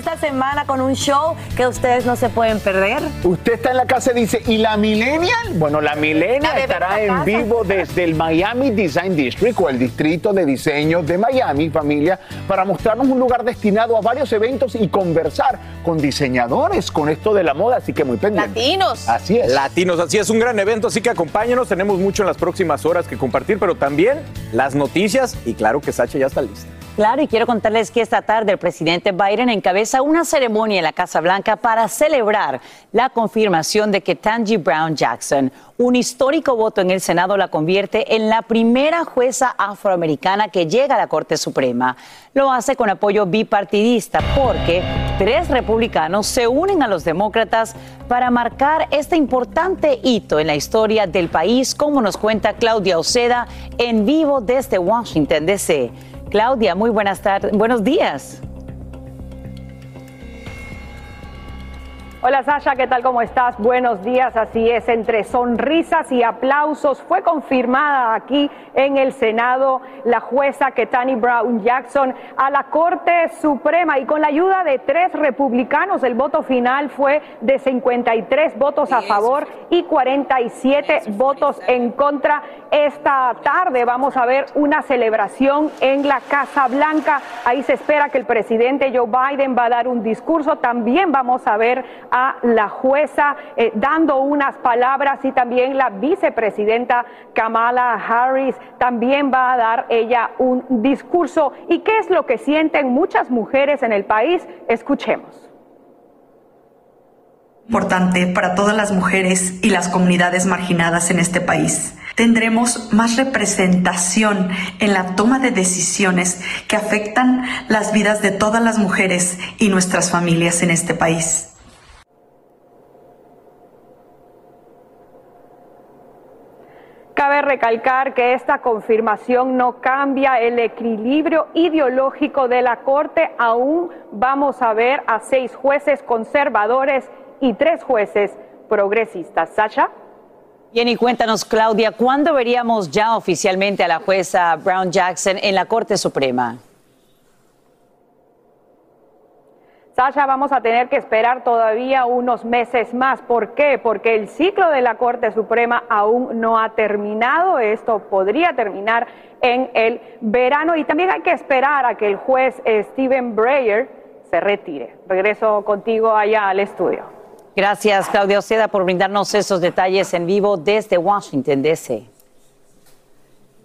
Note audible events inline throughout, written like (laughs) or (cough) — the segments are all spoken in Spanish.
Esta semana con un show que ustedes no se pueden perder. Usted está en la casa y dice, ¿y la Millennial? Bueno, la Millennial estará en vivo desde el Miami Design District o el Distrito de Diseño de Miami, familia, para mostrarnos un lugar destinado a varios eventos y conversar con diseñadores con esto de la moda, así que muy pendiente. Latinos. Así es. Latinos, así es un gran evento, así que acompáñenos, tenemos mucho en las próximas horas que compartir, pero también las noticias y claro que Sacha ya está lista. Claro, y quiero contarles que esta tarde el presidente Biden encabeza una ceremonia en la Casa Blanca para celebrar la confirmación de que Tangi Brown Jackson, un histórico voto en el Senado, la convierte en la primera jueza afroamericana que llega a la Corte Suprema. Lo hace con apoyo bipartidista porque tres republicanos se unen a los demócratas para marcar este importante hito en la historia del país, como nos cuenta Claudia Oceda en vivo desde Washington, D.C. Claudia, muy buenas tardes, buenos días. Hola Sasha, ¿qué tal? ¿Cómo estás? Buenos días. Así es, entre sonrisas y aplausos fue confirmada aquí en el Senado la jueza Ketani Brown Jackson a la Corte Suprema y con la ayuda de tres republicanos el voto final fue de 53 votos a favor y 47 votos en contra. Esta tarde vamos a ver una celebración en la Casa Blanca. Ahí se espera que el presidente Joe Biden va a dar un discurso. También vamos a ver a la jueza eh, dando unas palabras y también la vicepresidenta Kamala Harris también va a dar ella un discurso. ¿Y qué es lo que sienten muchas mujeres en el país? Escuchemos importante para todas las mujeres y las comunidades marginadas en este país. Tendremos más representación en la toma de decisiones que afectan las vidas de todas las mujeres y nuestras familias en este país. Cabe recalcar que esta confirmación no cambia el equilibrio ideológico de la Corte. Aún vamos a ver a seis jueces conservadores y tres jueces progresistas. Sasha. Bien, y cuéntanos, Claudia, ¿cuándo veríamos ya oficialmente a la jueza Brown Jackson en la Corte Suprema? Sasha, vamos a tener que esperar todavía unos meses más. ¿Por qué? Porque el ciclo de la Corte Suprema aún no ha terminado. Esto podría terminar en el verano y también hay que esperar a que el juez Stephen Breyer se retire. Regreso contigo allá al estudio. Gracias, Claudia Oceda, por brindarnos esos detalles en vivo desde Washington, D.C.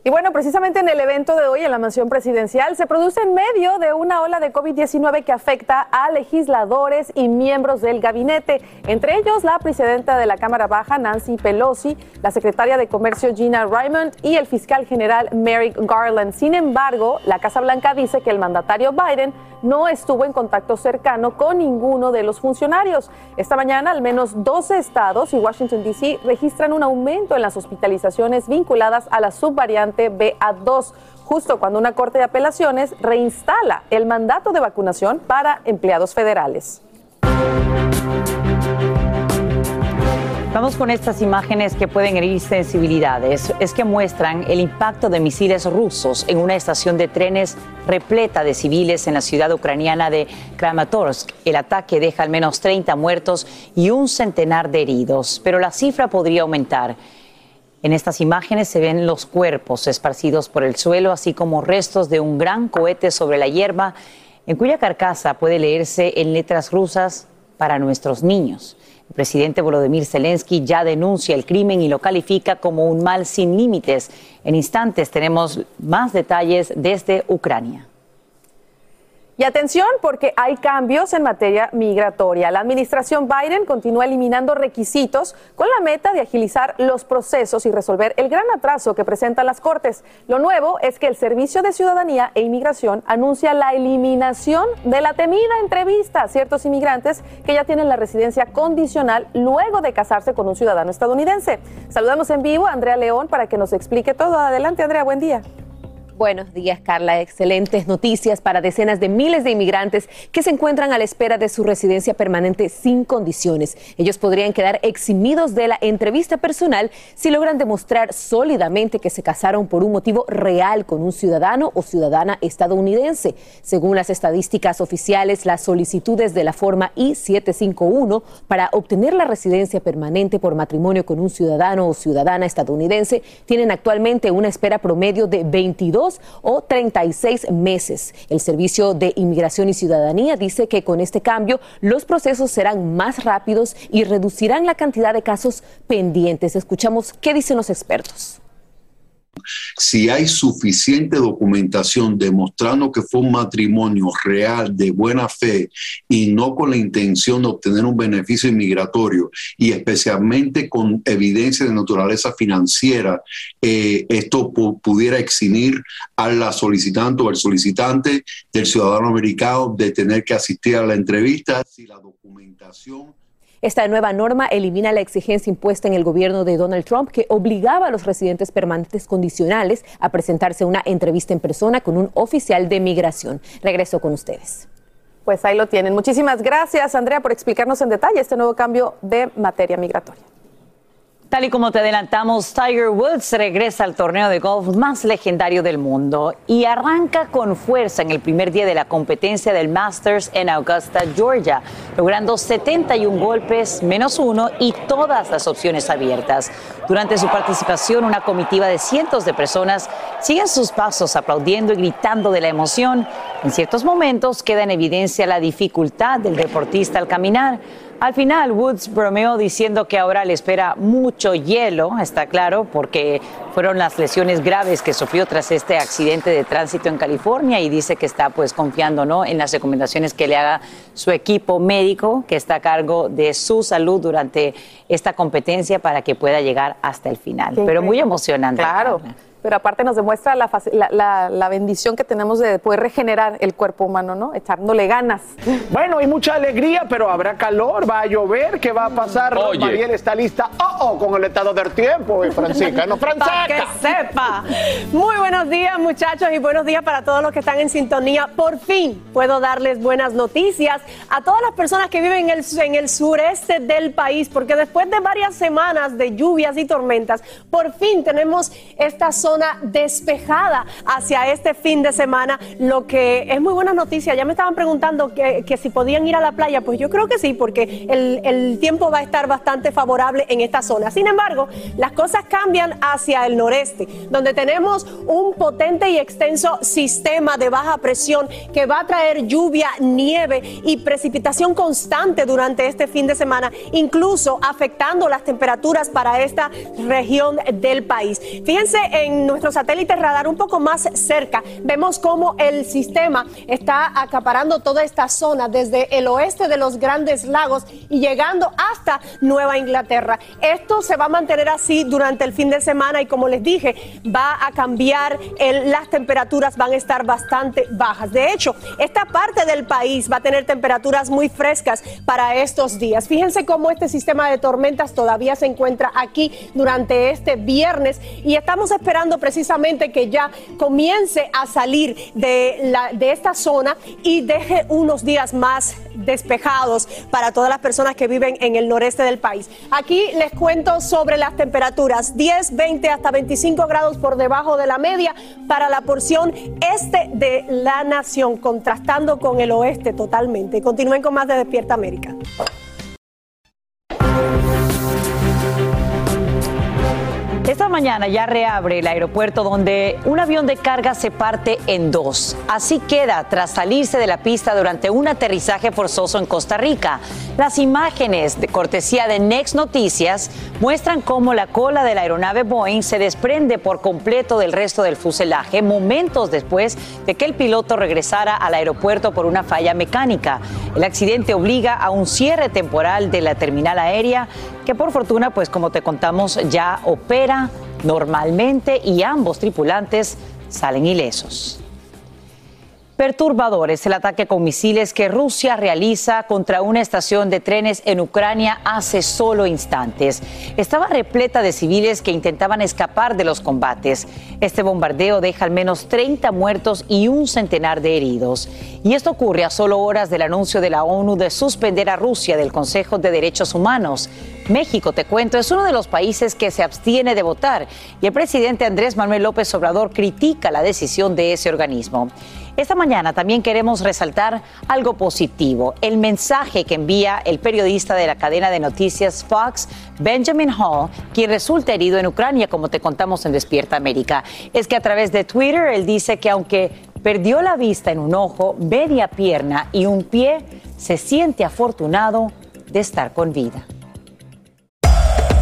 Y bueno, precisamente en el evento de hoy en la mansión presidencial se produce en medio de una ola de COVID-19 que afecta a legisladores y miembros del gabinete, entre ellos la presidenta de la Cámara Baja, Nancy Pelosi, la secretaria de Comercio, Gina Raymond, y el fiscal general, Merrick Garland. Sin embargo, la Casa Blanca dice que el mandatario Biden no estuvo en contacto cercano con ninguno de los funcionarios. Esta mañana, al menos 12 estados y Washington, D.C. registran un aumento en las hospitalizaciones vinculadas a la subvariante BA2, justo cuando una corte de apelaciones reinstala el mandato de vacunación para empleados federales. Vamos con estas imágenes que pueden herir sensibilidades. Es que muestran el impacto de misiles rusos en una estación de trenes repleta de civiles en la ciudad ucraniana de Kramatorsk. El ataque deja al menos 30 muertos y un centenar de heridos, pero la cifra podría aumentar. En estas imágenes se ven los cuerpos esparcidos por el suelo, así como restos de un gran cohete sobre la hierba, en cuya carcasa puede leerse en letras rusas para nuestros niños. El presidente Volodymyr Zelensky ya denuncia el crimen y lo califica como un mal sin límites. En instantes tenemos más detalles desde Ucrania. Y atención porque hay cambios en materia migratoria. La administración Biden continúa eliminando requisitos con la meta de agilizar los procesos y resolver el gran atraso que presentan las Cortes. Lo nuevo es que el Servicio de Ciudadanía e Inmigración anuncia la eliminación de la temida entrevista a ciertos inmigrantes que ya tienen la residencia condicional luego de casarse con un ciudadano estadounidense. Saludamos en vivo a Andrea León para que nos explique todo. Adelante, Andrea, buen día. Buenos días, Carla. Excelentes noticias para decenas de miles de inmigrantes que se encuentran a la espera de su residencia permanente sin condiciones. Ellos podrían quedar eximidos de la entrevista personal si logran demostrar sólidamente que se casaron por un motivo real con un ciudadano o ciudadana estadounidense. Según las estadísticas oficiales, las solicitudes de la forma I-751 para obtener la residencia permanente por matrimonio con un ciudadano o ciudadana estadounidense tienen actualmente una espera promedio de 22 o 36 meses. El Servicio de Inmigración y Ciudadanía dice que con este cambio los procesos serán más rápidos y reducirán la cantidad de casos pendientes. Escuchamos qué dicen los expertos si hay suficiente documentación demostrando que fue un matrimonio real de buena fe y no con la intención de obtener un beneficio inmigratorio y especialmente con evidencia de naturaleza financiera, eh, esto pudiera eximir a la solicitante o el solicitante del ciudadano americano de tener que asistir a la entrevista. Si la documentación esta nueva norma elimina la exigencia impuesta en el gobierno de Donald Trump que obligaba a los residentes permanentes condicionales a presentarse una entrevista en persona con un oficial de migración. Regreso con ustedes. Pues ahí lo tienen. Muchísimas gracias, Andrea, por explicarnos en detalle este nuevo cambio de materia migratoria. Tal y como te adelantamos, Tiger Woods regresa al torneo de golf más legendario del mundo y arranca con fuerza en el primer día de la competencia del Masters en Augusta, Georgia, logrando 71 golpes menos uno y todas las opciones abiertas. Durante su participación, una comitiva de cientos de personas siguen sus pasos aplaudiendo y gritando de la emoción. En ciertos momentos queda en evidencia la dificultad del deportista al caminar al final, Woods bromeó diciendo que ahora le espera mucho hielo, está claro, porque fueron las lesiones graves que sufrió tras este accidente de tránsito en California y dice que está pues confiando ¿no? en las recomendaciones que le haga su equipo médico que está a cargo de su salud durante esta competencia para que pueda llegar hasta el final. Pero muy emocionante. Claro pero aparte nos demuestra la, bendición que tenemos de poder regenerar el cuerpo humano, ¿no? Echándole ganas. Bueno, hay mucha alegría, pero habrá calor, va a llover, ¿qué va a pasar? Oye. Mariel está lista, oh, oh, con el estado del tiempo, eh, Francisca, no, (laughs) Francisca. que sepa. Muy buenos días, muchachos, y buenos días para todos los que están en sintonía. Por fin puedo darles buenas noticias a todas las personas que viven en el, en el sureste del país, porque después de varias semanas de lluvias y tormentas, por fin tenemos esta zona despejada hacia este fin de semana, lo que es muy buena noticia. Ya me estaban preguntando que, si podían ir a la playa, pues yo creo que sí, porque el, el tiempo va a estar bastante favorable en esta zona. Sin embargo, las cosas cambian hacia el noreste, donde tenemos un potente y extenso sistema de baja presión que va a traer lluvia, nieve y precipitación constante durante este fin de semana, incluso afectando las temperaturas para esta región del país. Fíjense en nuestro satélite radar un poco más cerca, vemos cómo el sistema está acaparando toda esta zona desde el oeste de los grandes lagos y llegando hasta Nueva Inglaterra. Esto se va a mantener así durante el fin de semana y como les dije, va a cambiar, las temperaturas van a estar bastante bajas. De hecho, esta parte del país va a tener temperaturas muy frescas para estos días. Fíjense cómo este sistema de tormentas todavía se encuentra aquí durante este viernes y estamos esperando precisamente que ya comience a salir de, la, de esta zona y deje unos días más despejados para todas las personas que viven en el noreste del país. Aquí les cuento sobre las temperaturas, 10, 20 hasta 25 grados por debajo de la media para la porción este de la nación, contrastando con el oeste totalmente. Continúen con más de Despierta América. Esta mañana ya reabre el aeropuerto donde un avión de carga se parte en dos. Así queda tras salirse de la pista durante un aterrizaje forzoso en Costa Rica. Las imágenes de cortesía de Next Noticias muestran cómo la cola de la aeronave Boeing se desprende por completo del resto del fuselaje momentos después de que el piloto regresara al aeropuerto por una falla mecánica. El accidente obliga a un cierre temporal de la terminal aérea que por fortuna, pues como te contamos, ya opera normalmente y ambos tripulantes salen ilesos. Perturbador es el ataque con misiles que Rusia realiza contra una estación de trenes en Ucrania hace solo instantes. Estaba repleta de civiles que intentaban escapar de los combates. Este bombardeo deja al menos 30 muertos y un centenar de heridos. Y esto ocurre a solo horas del anuncio de la ONU de suspender a Rusia del Consejo de Derechos Humanos. México, te cuento, es uno de los países que se abstiene de votar y el presidente Andrés Manuel López Obrador critica la decisión de ese organismo. Esta mañana también queremos resaltar algo positivo, el mensaje que envía el periodista de la cadena de noticias Fox, Benjamin Hall, quien resulta herido en Ucrania, como te contamos en Despierta América. Es que a través de Twitter él dice que aunque perdió la vista en un ojo, media pierna y un pie, se siente afortunado de estar con vida.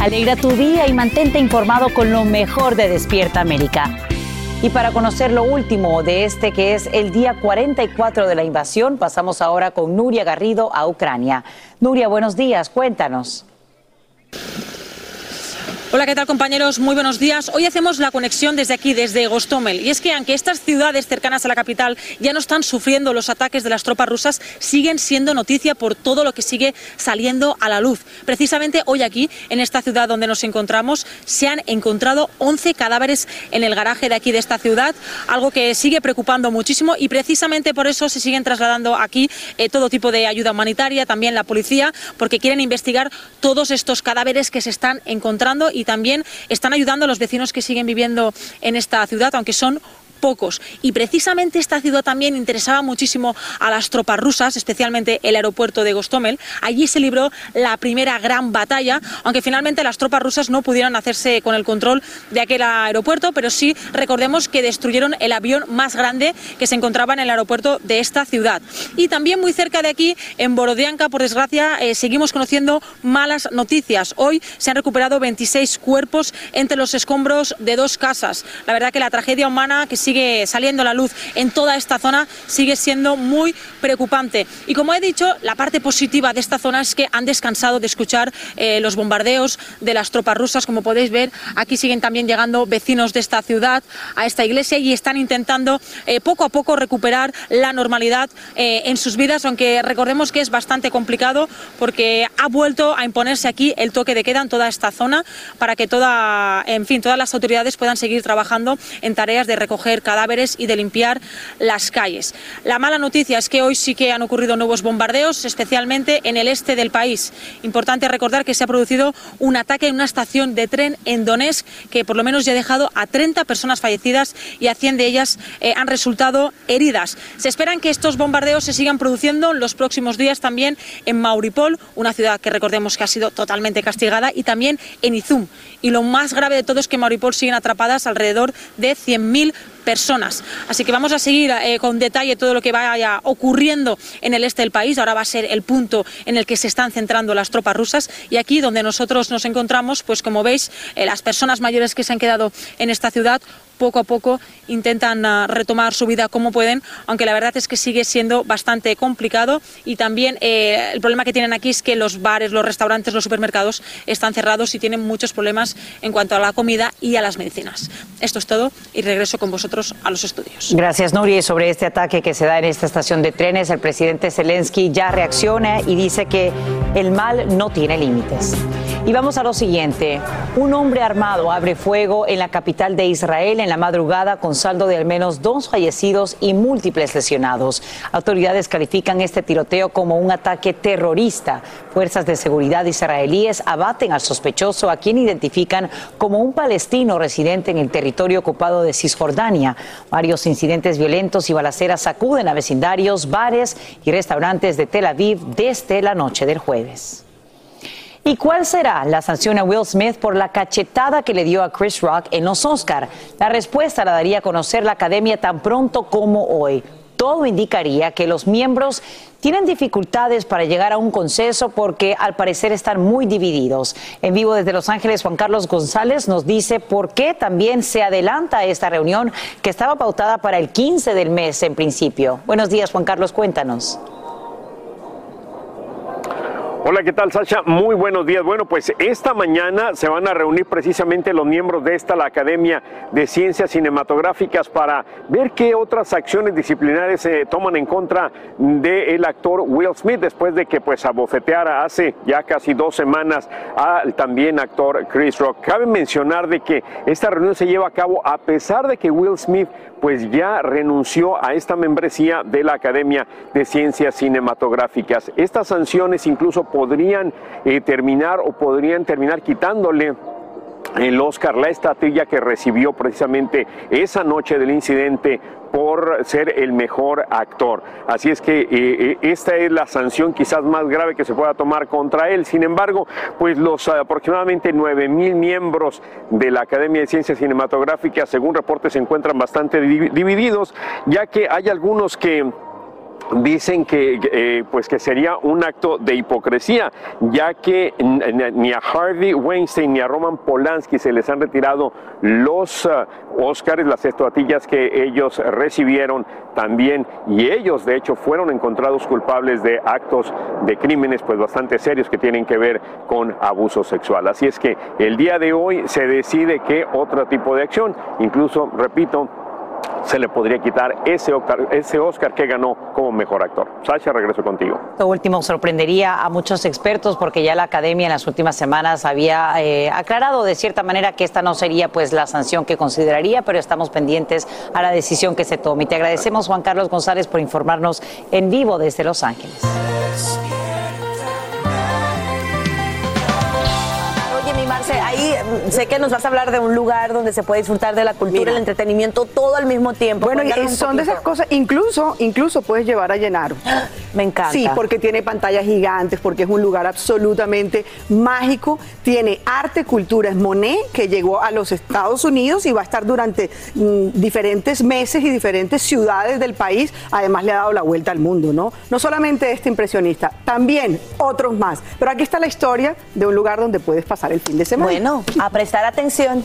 Alegra tu día y mantente informado con lo mejor de Despierta América. Y para conocer lo último de este que es el día 44 de la invasión, pasamos ahora con Nuria Garrido a Ucrania. Nuria, buenos días, cuéntanos. Hola, ¿qué tal compañeros? Muy buenos días. Hoy hacemos la conexión desde aquí, desde Gostomel. Y es que aunque estas ciudades cercanas a la capital ya no están sufriendo los ataques de las tropas rusas, siguen siendo noticia por todo lo que sigue saliendo a la luz. Precisamente hoy aquí, en esta ciudad donde nos encontramos, se han encontrado 11 cadáveres en el garaje de aquí de esta ciudad, algo que sigue preocupando muchísimo y precisamente por eso se siguen trasladando aquí eh, todo tipo de ayuda humanitaria, también la policía, porque quieren investigar todos estos cadáveres que se están encontrando también están ayudando a los vecinos que siguen viviendo en esta ciudad, aunque son pocos. Y precisamente esta ciudad también interesaba muchísimo a las tropas rusas, especialmente el aeropuerto de Gostomel. Allí se libró la primera gran batalla, aunque finalmente las tropas rusas no pudieron hacerse con el control de aquel aeropuerto, pero sí recordemos que destruyeron el avión más grande que se encontraba en el aeropuerto de esta ciudad. Y también muy cerca de aquí, en Borodianka, por desgracia, eh, seguimos conociendo malas noticias. Hoy se han recuperado 26 cuerpos entre los escombros de dos casas. La verdad que la tragedia humana que sigue saliendo a la luz en toda esta zona sigue siendo muy preocupante. Y como he dicho, la parte positiva de esta zona es que han descansado de escuchar eh, los bombardeos de las tropas rusas. Como podéis ver, aquí siguen también llegando vecinos de esta ciudad a esta iglesia y están intentando eh, poco a poco recuperar la normalidad eh, en sus vidas, aunque recordemos que es bastante complicado porque ha vuelto a imponerse aquí el toque de queda en toda esta zona para que toda, en fin, todas las autoridades puedan seguir trabajando en tareas de recoger cadáveres y de limpiar las calles. La mala noticia es que hoy sí que han ocurrido nuevos bombardeos, especialmente en el este del país. Importante recordar que se ha producido un ataque en una estación de tren en Donetsk que por lo menos ya ha dejado a 30 personas fallecidas y a 100 de ellas eh, han resultado heridas. Se esperan que estos bombardeos se sigan produciendo en los próximos días también en Mauripol, una ciudad que recordemos que ha sido totalmente castigada, y también en Izum. Y lo más grave de todo es que en Mauripol siguen atrapadas alrededor de 100.000 personas. Así que vamos a seguir eh, con detalle todo lo que vaya ocurriendo en el este del país. Ahora va a ser el punto en el que se están centrando las tropas rusas y aquí donde nosotros nos encontramos, pues como veis, eh, las personas mayores que se han quedado en esta ciudad poco a poco intentan uh, retomar su vida como pueden, aunque la verdad es que sigue siendo bastante complicado y también eh, el problema que tienen aquí es que los bares, los restaurantes, los supermercados están cerrados y tienen muchos problemas en cuanto a la comida y a las medicinas. Esto es todo y regreso con vosotros Gracias, Nuri. Sobre este ataque que se da en esta estación de trenes, el presidente Zelensky ya reacciona y dice que el mal no tiene límites. Y vamos a lo siguiente. Un hombre armado abre fuego en la capital de Israel en la madrugada con saldo de al menos dos fallecidos y múltiples lesionados. Autoridades califican este tiroteo como un ataque terrorista. Fuerzas de seguridad israelíes abaten al sospechoso a quien identifican como un palestino residente en el territorio ocupado de Cisjordania. Varios incidentes violentos y balaceras sacuden a vecindarios, bares y restaurantes de Tel Aviv desde la noche del jueves. ¿Y cuál será la sanción a Will Smith por la cachetada que le dio a Chris Rock en los Oscar? La respuesta la daría a conocer la academia tan pronto como hoy. Todo indicaría que los miembros tienen dificultades para llegar a un consenso porque al parecer están muy divididos. En vivo desde Los Ángeles, Juan Carlos González nos dice por qué también se adelanta esta reunión que estaba pautada para el 15 del mes en principio. Buenos días, Juan Carlos, cuéntanos. Hola, ¿qué tal, Sasha? Muy buenos días. Bueno, pues esta mañana se van a reunir precisamente los miembros de esta, la Academia de Ciencias Cinematográficas, para ver qué otras acciones disciplinares se toman en contra del actor Will Smith, después de que pues abofeteara hace ya casi dos semanas al también actor Chris Rock. Cabe mencionar de que esta reunión se lleva a cabo a pesar de que Will Smith pues ya renunció a esta membresía de la Academia de Ciencias Cinematográficas. Estas sanciones incluso podrían eh, terminar o podrían terminar quitándole el Oscar, la estatuilla que recibió precisamente esa noche del incidente por ser el mejor actor. Así es que eh, eh, esta es la sanción quizás más grave que se pueda tomar contra él. Sin embargo, pues los aproximadamente 9 mil miembros de la Academia de Ciencias Cinematográficas, según reportes, se encuentran bastante divididos, ya que hay algunos que dicen que, eh, pues que sería un acto de hipocresía, ya que ni a Harvey Weinstein ni a Roman Polanski se les han retirado los uh, Oscars, las estatuillas que ellos recibieron también, y ellos de hecho fueron encontrados culpables de actos de crímenes pues bastante serios que tienen que ver con abuso sexual. Así es que el día de hoy se decide qué otro tipo de acción, incluso, repito, se le podría quitar ese Oscar, ese Oscar que ganó como mejor actor. Sasha, regreso contigo. Esto último sorprendería a muchos expertos porque ya la academia en las últimas semanas había eh, aclarado de cierta manera que esta no sería pues la sanción que consideraría, pero estamos pendientes a la decisión que se tome. Y te agradecemos, Juan Carlos González, por informarnos en vivo desde Los Ángeles. Sé que nos vas a hablar de un lugar donde se puede disfrutar de la cultura, el entretenimiento, todo al mismo tiempo. Bueno, y son de esas cosas, incluso, incluso puedes llevar a llenar. (gasps) Me encanta. Sí, porque tiene pantallas gigantes, porque es un lugar absolutamente mágico. Tiene arte, cultura. Es Monet, que llegó a los Estados Unidos y va a estar durante mm, diferentes meses y diferentes ciudades del país. Además, le ha dado la vuelta al mundo, ¿no? No solamente este impresionista, también otros más. Pero aquí está la historia de un lugar donde puedes pasar el fin de semana. Bueno, a prestar atención.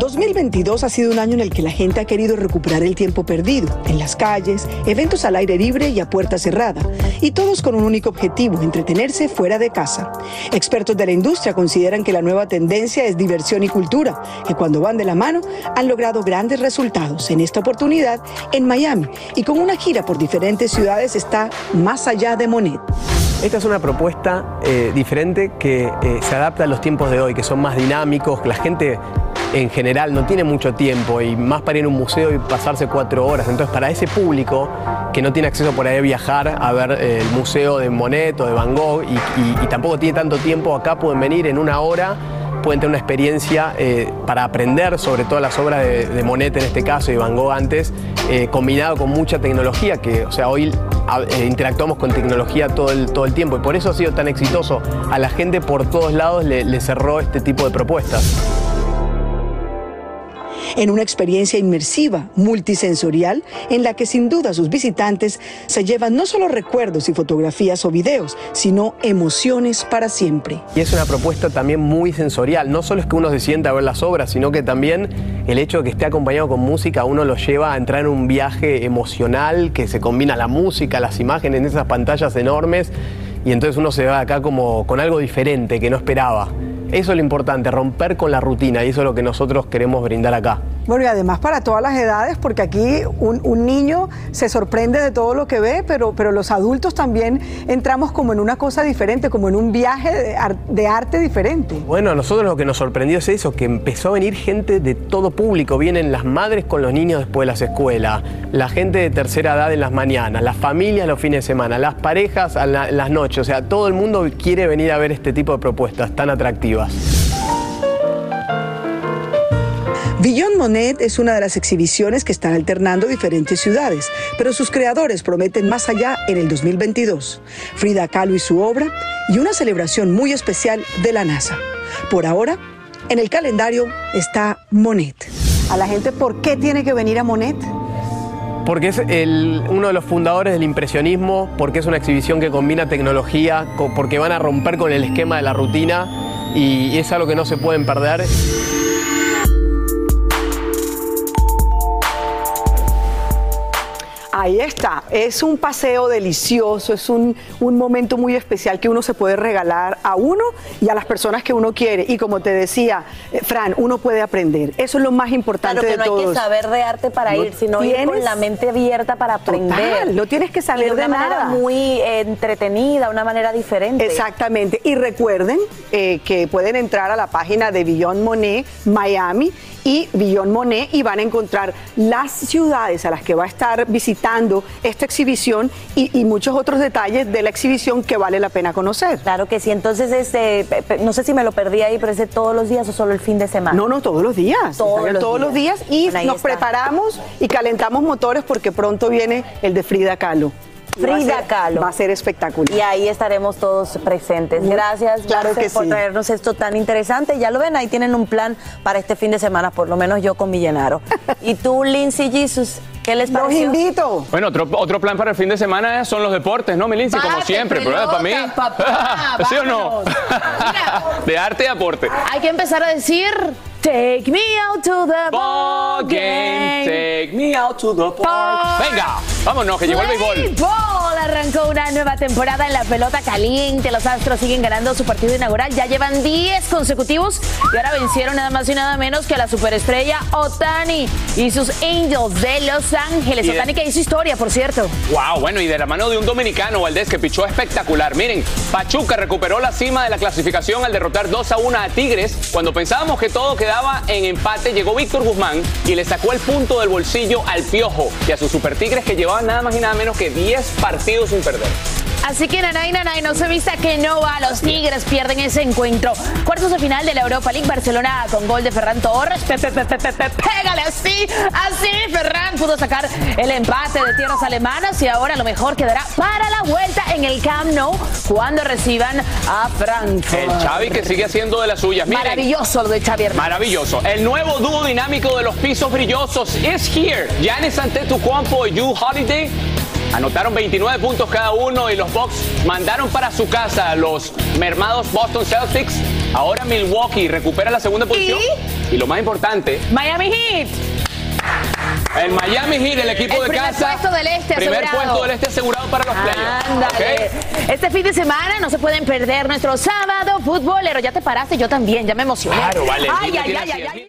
2022 ha sido un año en el que la gente ha querido recuperar el tiempo perdido, en las calles, eventos al aire libre y a puerta cerrada, y todos con un único objetivo, entretenerse fuera de casa. Expertos de la industria consideran que la nueva tendencia es diversión y cultura, que cuando van de la mano han logrado grandes resultados. En esta oportunidad, en Miami, y con una gira por diferentes ciudades está más allá de Monet. Esta es una propuesta eh, diferente que eh, se adapta a los tiempos de hoy, que son más dinámicos, que la gente en general no tiene mucho tiempo y más para ir a un museo y pasarse cuatro horas. Entonces, para ese público que no tiene acceso por ahí a viajar a ver eh, el museo de Monet o de Van Gogh y, tampoco tiene tanto tiempo, acá pueden venir en una hora pueden tener una experiencia eh, para aprender sobre todas las obras de, Monet en este caso y Van Gogh antes, eh, combinado con mucha tecnología, que o sea, hoy interactuamos con tecnología todo el, todo el tiempo y por eso ha sido tan exitoso. A la gente por todos lados le cerró este tipo de propuestas. En una experiencia inmersiva, multisensorial, en la que sin duda sus visitantes se llevan no solo recuerdos y fotografías o videos, sino emociones para siempre. Y es una propuesta también muy sensorial. No solo es que uno se sienta a ver las obras, sino que también el hecho de que esté acompañado con música uno lo lleva a entrar en un viaje emocional que se combina la música, las imágenes en esas pantallas enormes y entonces uno se va acá como con algo diferente que no esperaba. Eso es lo importante, romper con la rutina y eso es lo que nosotros queremos brindar acá. Bueno, y además para todas las edades, porque aquí un, niño se sorprende de todo lo que ve, pero, pero los adultos también entramos como en una cosa diferente, como en un viaje de, ar- de arte diferente. Bueno, a nosotros lo que nos sorprendió es eso, que empezó a venir gente de todo público. Vienen las madres con los niños después de las escuelas, la gente de tercera edad en las mañanas, las familias los fines de semana, las parejas en las noches. O sea, todo el mundo quiere venir a ver este tipo de propuestas tan atractivas. Beyond Monet es una de las exhibiciones que están alternando diferentes ciudades, pero sus creadores prometen más allá en el 2022. Frida Kahlo y su obra y una celebración muy especial de la NASA. Por ahora, en el calendario está Monet. A la gente, ¿por qué tiene que venir a Monet? Porque es el- uno de los fundadores del impresionismo, porque es una exhibición que combina tecnología, porque van a romper con el esquema de la rutina y es algo que no se pueden perder. Ahí está, es un paseo delicioso, es un, un momento muy especial que uno se puede regalar a uno y a las personas que uno quiere. Y como te decía, eh, Fran, uno puede aprender. Eso es lo más importante Claro que de no hay que saber de arte para No ir, sino ir con tienes- la mente abierta para aprender. Total, no tienes que saber Y de una de manera nada. muy eh, entretenida, una manera diferente. Exactamente. Y recuerden eh, que pueden entrar a la página de Beyond Monet Miami y Beyond Monet y van a encontrar las ciudades a las que va a estar visitando esta exhibición y, y muchos otros detalles de la exhibición que vale la pena conocer. Claro que sí. Entonces, este, no sé si me lo perdí ahí, pero es de todos los días o solo el fin de semana. No, no, todos los días. Todos los todos los días. días y Bueno, nos está. preparamos y calentamos motores porque pronto viene el de Frida Kahlo. Y va a Frida ser- Kahlo. Va a ser espectacular. Y ahí estaremos todos presentes. Gracias, Claro Marce, que por sí. traernos esto tan interesante. Ya lo ven, ahí tienen un plan para este fin de semana, por lo menos yo con Millenaro. (laughs) y tú, Lindsay Jesus, ¿qué les Los pareció? invito. Bueno, otro, otro plan para el fin de semana son los deportes, ¿no, Milinci? Como siempre, pero para mí. papá, (laughs) ¿Sí o no? (laughs) De arte y aporte. Hay que empezar a decir, take me out to the Ball game, take me out to the park. Venga, vámonos, que llegó el béisbol. Arrancó una nueva temporada en la pelota caliente. Los Astros siguen ganando su partido inaugural. Ya llevan 10 consecutivos y ahora vencieron nada más y nada menos que a la superestrella Otani y sus Angels de Los Ángeles. De- Otani que hizo historia, por cierto. Wow, bueno, y de la mano de un dominicano, Valdés, que pichó espectacular. Miren, Pachuca recuperó la cima de la clasificación al derrotar 2 a 1 a Tigres. Cuando pensábamos que todo quedaba en empate, llegó Víctor Guzmán y le sacó el punto del bolsillo al Piojo y a sus Super Tigres que llevaban nada más y nada menos que 10 partidos sin perder. Así que Nanay Nanay no se vista que no va. Los Tigres pierden ese encuentro. Cuartos de final de la Europa League. Barcelona con gol de Ferran Torres. Pe, pe, pe, pégale así. Así Ferran pudo sacar el empate de tierras alemanas y ahora lo mejor quedará para la vuelta en el Camp Nou cuando reciban a Frankfurt. El Xavi que sigue haciendo de las suyas. Miren, Maravilloso lo de Xavi Hernández. Maravilloso. El nuevo dúo dinámico de los pisos brillosos is here. Giannis Antetokounmpo y Yu Holiday anotaron 29 puntos cada uno y los Bucks mandaron para su casa a los mermados Boston Celtics. Ahora Milwaukee recupera la segunda posición. Y, lo más importante, Miami Heat. el Miami Heat, el equipo El de primer casa. puesto del este primer asegurado. puesto del este asegurado para los playoffs. Ándale. ¿ok? Este fin de semana no se pueden perder nuestro sábado futbolero. Ya te paraste, yo también, ya me emocioné. Claro, vale, Ay, ay, ay, ay.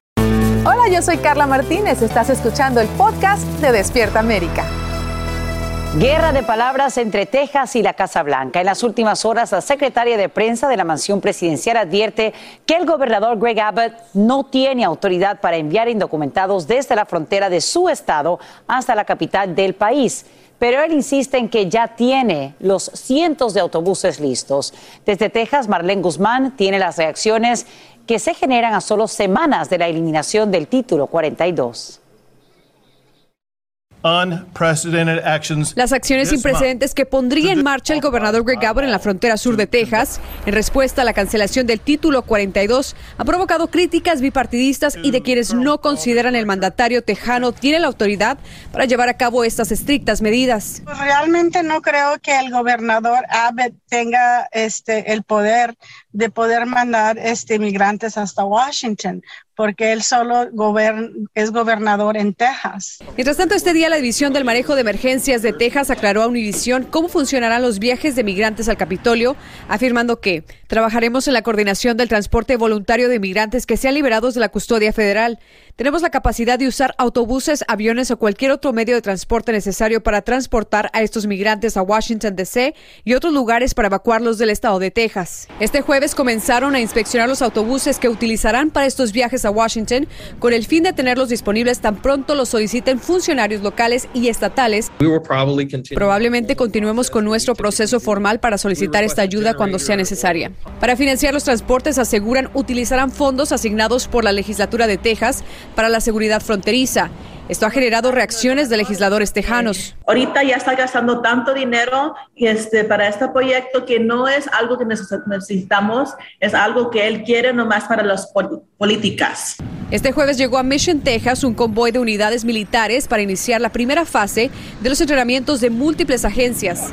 Yo soy Carla Martínez. Estás escuchando el podcast de Despierta América. Guerra de palabras entre Texas y la Casa Blanca. En las últimas horas, la secretaria de prensa de la mansión presidencial advierte que el gobernador Greg Abbott no tiene autoridad para enviar indocumentados desde la frontera de su estado hasta la capital del país. Pero él insiste en que ya tiene los cientos de autobuses listos. Desde Texas, Marlene Guzmán tiene las reacciones que se generan a solo semanas de la eliminación del título 42. Las acciones sin precedentes que pondría en marcha el gobernador Greg Abbott en la frontera sur de Texas en respuesta a la cancelación del título 42 ha provocado críticas bipartidistas y de quienes no consideran el mandatario tejano tiene la autoridad para llevar a cabo estas estrictas medidas. Pues realmente no creo que el gobernador Abbott tenga este el poder de poder mandar este inmigrantes hasta Washington porque él solo es gobernador en Texas. Mientras tanto, este día la División del Manejo de Emergencias de Texas aclaró a Univisión cómo funcionarán los viajes de migrantes al Capitolio, afirmando que trabajaremos en la coordinación del transporte voluntario de migrantes que sean liberados de la custodia federal. Tenemos la capacidad de usar autobuses, aviones o cualquier otro medio de transporte necesario para transportar a estos migrantes a Washington, D.C. y otros lugares para evacuarlos del estado de Texas. Este jueves comenzaron a inspeccionar los autobuses que utilizarán para estos viajes a Washington con el fin de tenerlos disponibles tan pronto los soliciten funcionarios locales y estatales. Probablemente continuemos con nuestro proceso formal para solicitar esta ayuda cuando sea necesaria. Para financiar los transportes, aseguran, utilizarán fondos asignados por la legislatura de Texas para la seguridad fronteriza. Esto ha generado reacciones de legisladores tejanos. Ahorita ya está gastando tanto dinero este, para este proyecto que no es algo que necesitamos, es algo que él quiere nomás para las políticas. Este jueves llegó a Mission, Texas, un convoy de unidades militares para iniciar la primera fase de los entrenamientos de múltiples agencias.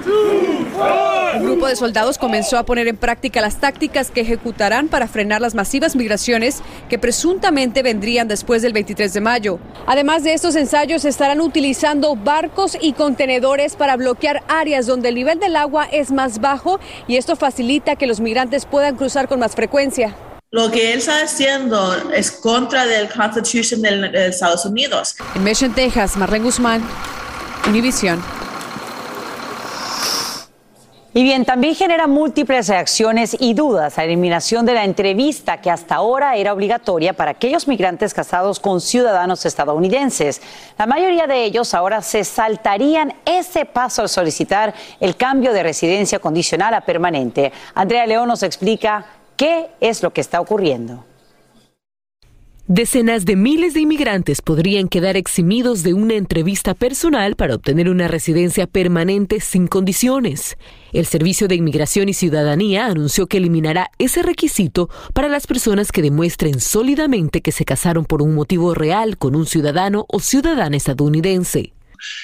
Un grupo de soldados comenzó a poner en práctica las tácticas que ejecutarán para frenar las masivas migraciones que presuntamente vendrían después del 23 de mayo. Además de estos ensayos, estarán utilizando barcos y contenedores para bloquear áreas donde el nivel del agua es más bajo y esto facilita que los migrantes puedan cruzar con más frecuencia. Lo que él está haciendo es contra del Constitution de Estados Unidos. En Mission, Texas, Marlene Guzmán, Univision. Y bien, también genera múltiples reacciones y dudas la eliminación de la entrevista que hasta ahora era obligatoria para aquellos migrantes casados con ciudadanos estadounidenses. La mayoría de ellos ahora se saltarían ese paso al solicitar el cambio de residencia condicional a permanente. Andrea León nos explica qué es lo que está ocurriendo. Decenas de miles de inmigrantes podrían quedar eximidos de una entrevista personal para obtener una residencia permanente sin condiciones. El Servicio de Inmigración y Ciudadanía anunció que eliminará ese requisito para las personas que demuestren sólidamente que se casaron por un motivo real con un ciudadano o ciudadana estadounidense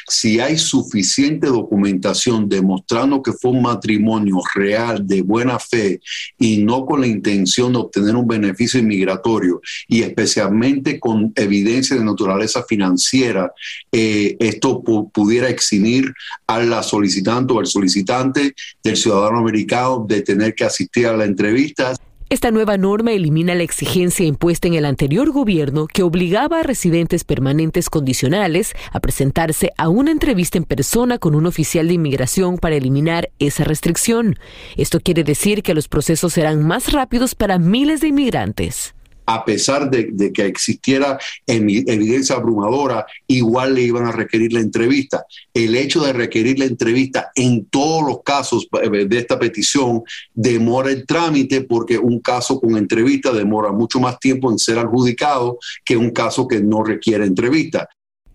si hay suficiente documentación demostrando que fue un matrimonio real, de buena fe y no con la intención de obtener un beneficio inmigratorio y especialmente con evidencia de naturaleza financiera, eh, esto pudiera eximir a la solicitante o al solicitante del ciudadano americano de tener que asistir a la entrevista. Esta nueva norma elimina la exigencia impuesta en el anterior gobierno que obligaba a residentes permanentes condicionales a presentarse a una entrevista en persona con un oficial de inmigración para eliminar esa restricción. Esto quiere decir que los procesos serán más rápidos para miles de inmigrantes a pesar de, que existiera evidencia abrumadora, igual le iban a requerir la entrevista. El hecho de requerir la entrevista en todos los casos eh, de esta petición demora el trámite porque un caso con entrevista demora mucho más tiempo en ser adjudicado que un caso que no requiere entrevista.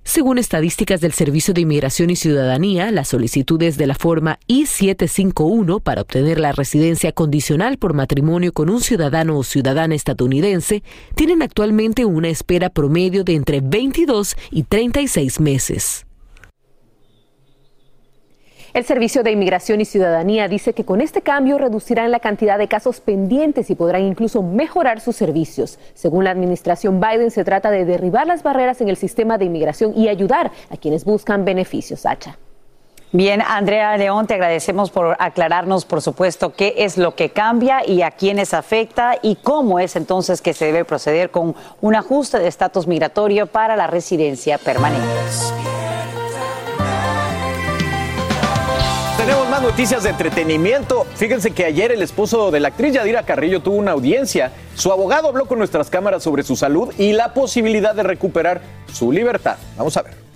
Según estadísticas del Servicio de Inmigración y Ciudadanía, las solicitudes de la forma I-751 para obtener la residencia condicional por matrimonio con un ciudadano o ciudadana estadounidense tienen actualmente una espera promedio de entre 22 y 36 meses. El Servicio de Inmigración y Ciudadanía dice que con este cambio reducirán la cantidad de casos pendientes y podrán incluso mejorar sus servicios. Según la administración Biden, se trata de derribar las barreras en el sistema de inmigración y ayudar a quienes buscan beneficios. Hacha. Bien, Andrea León, te agradecemos por aclararnos, por supuesto, qué es lo que cambia y a quiénes afecta y cómo es entonces que se debe proceder con un ajuste de estatus migratorio para la residencia permanente. Noticias de entretenimiento. Fíjense que ayer el esposo de la actriz Yadira Carrillo tuvo una audiencia. Su abogado habló con nuestras cámaras sobre su salud y la posibilidad de recuperar su libertad. Vamos a ver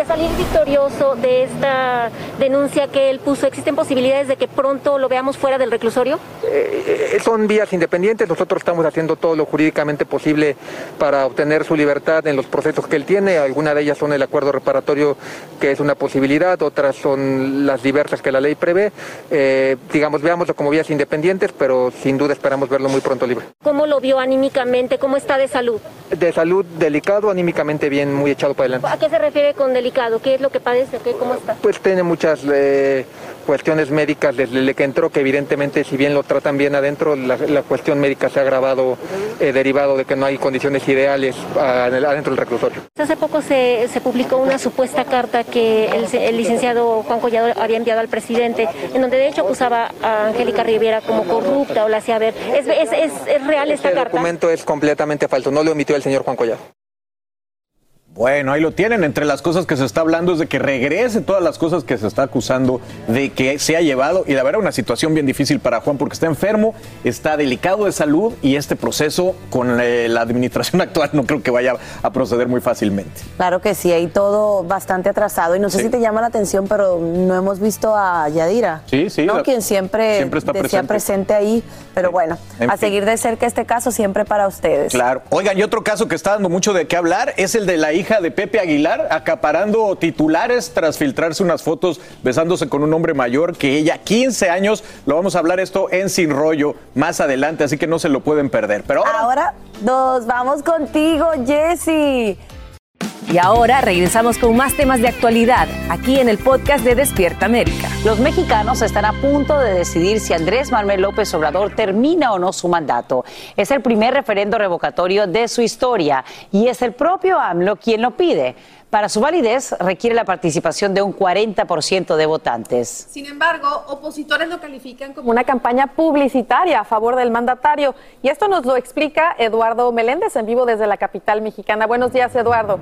de salir victorioso de esta denuncia que él puso? ¿Existen posibilidades de que pronto lo veamos fuera del reclusorio? Eh, eh, son vías independientes, nosotros estamos haciendo todo lo jurídicamente posible para obtener su libertad en los procesos que él tiene, algunas de ellas son el acuerdo reparatorio que es una posibilidad, otras son las diversas que la ley prevé, eh, digamos, veámoslo como vías independientes, pero sin duda esperamos verlo muy pronto libre. ¿Cómo lo vio anímicamente? ¿Cómo está de salud? De salud delicado, anímicamente bien, muy echado para adelante. ¿A qué se refiere con delicado? ¿Qué es lo que padece? ¿Qué, ¿Cómo está? Pues tiene muchas eh, cuestiones médicas desde que entró, que evidentemente si bien lo tratan bien adentro, la, cuestión médica se ha agravado eh, derivado de que no hay condiciones ideales adentro del reclusorio. Hace poco se, se publicó una supuesta carta que el, licenciado Juan Collado había enviado al presidente, en donde de hecho acusaba a Angélica Riviera como corrupta o la hacía ver. ¿Es, es, es, es real esta carta? El documento es completamente falso, no lo emitió el señor Juan Collado. Bueno, ahí lo tienen. Entre las cosas que se está hablando es de que regrese todas las cosas que se está acusando de que se ha llevado. Y la verdad, una situación bien difícil para Juan porque está enfermo, está delicado de salud y este proceso con eh, la administración (laughs) actual no creo que vaya a proceder muy fácilmente. Claro que sí, hay todo bastante atrasado. Y no sé si te llama la atención, pero no hemos visto a Yadira. Sí, sí. ¿no? Quien siempre, siempre está decía presente. ahí. Pero bueno, a seguir de cerca este caso siempre para ustedes. Claro. Oigan, y otro caso que está dando mucho de qué hablar es el de la hija de Pepe Aguilar, acaparando titulares tras filtrarse unas fotos besándose con un hombre mayor que ella, 15 años. Lo vamos a hablar esto en Sin Rollo más adelante, así que no se lo pueden perder. Pero ahora, ahora nos vamos contigo, Jesse. Y ahora regresamos con más temas de actualidad aquí en el podcast de Despierta América. Los mexicanos están a punto de decidir si Andrés Manuel López Obrador termina o no su mandato. Es el primer referendo revocatorio de su historia y es el propio AMLO quien lo pide. Para su validez requiere la participación de un 40% de votantes. Sin embargo, opositores lo califican como una campaña publicitaria a favor del mandatario. Y esto nos lo explica Eduardo Meléndez en vivo desde la capital mexicana. Buenos días, Eduardo.